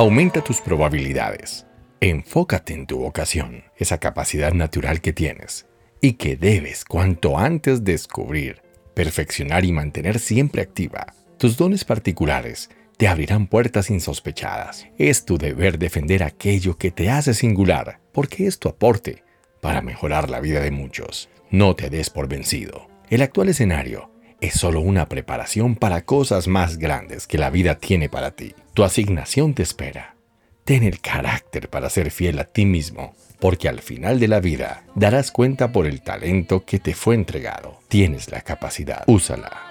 Aumenta tus probabilidades. Enfócate en tu vocación, esa capacidad natural que tienes y que debes cuanto antes descubrir, perfeccionar y mantener siempre activa. Tus dones particulares te abrirán puertas insospechadas. Es tu deber defender aquello que te hace singular, porque es tu aporte para mejorar la vida de muchos. No te des por vencido. El actual escenario es solo una preparación para cosas más grandes que la vida tiene para ti. Tu asignación te espera. Ten el carácter para ser fiel a ti mismo, porque al final de la vida darás cuenta por el talento que te fue entregado. Tienes la capacidad, úsala.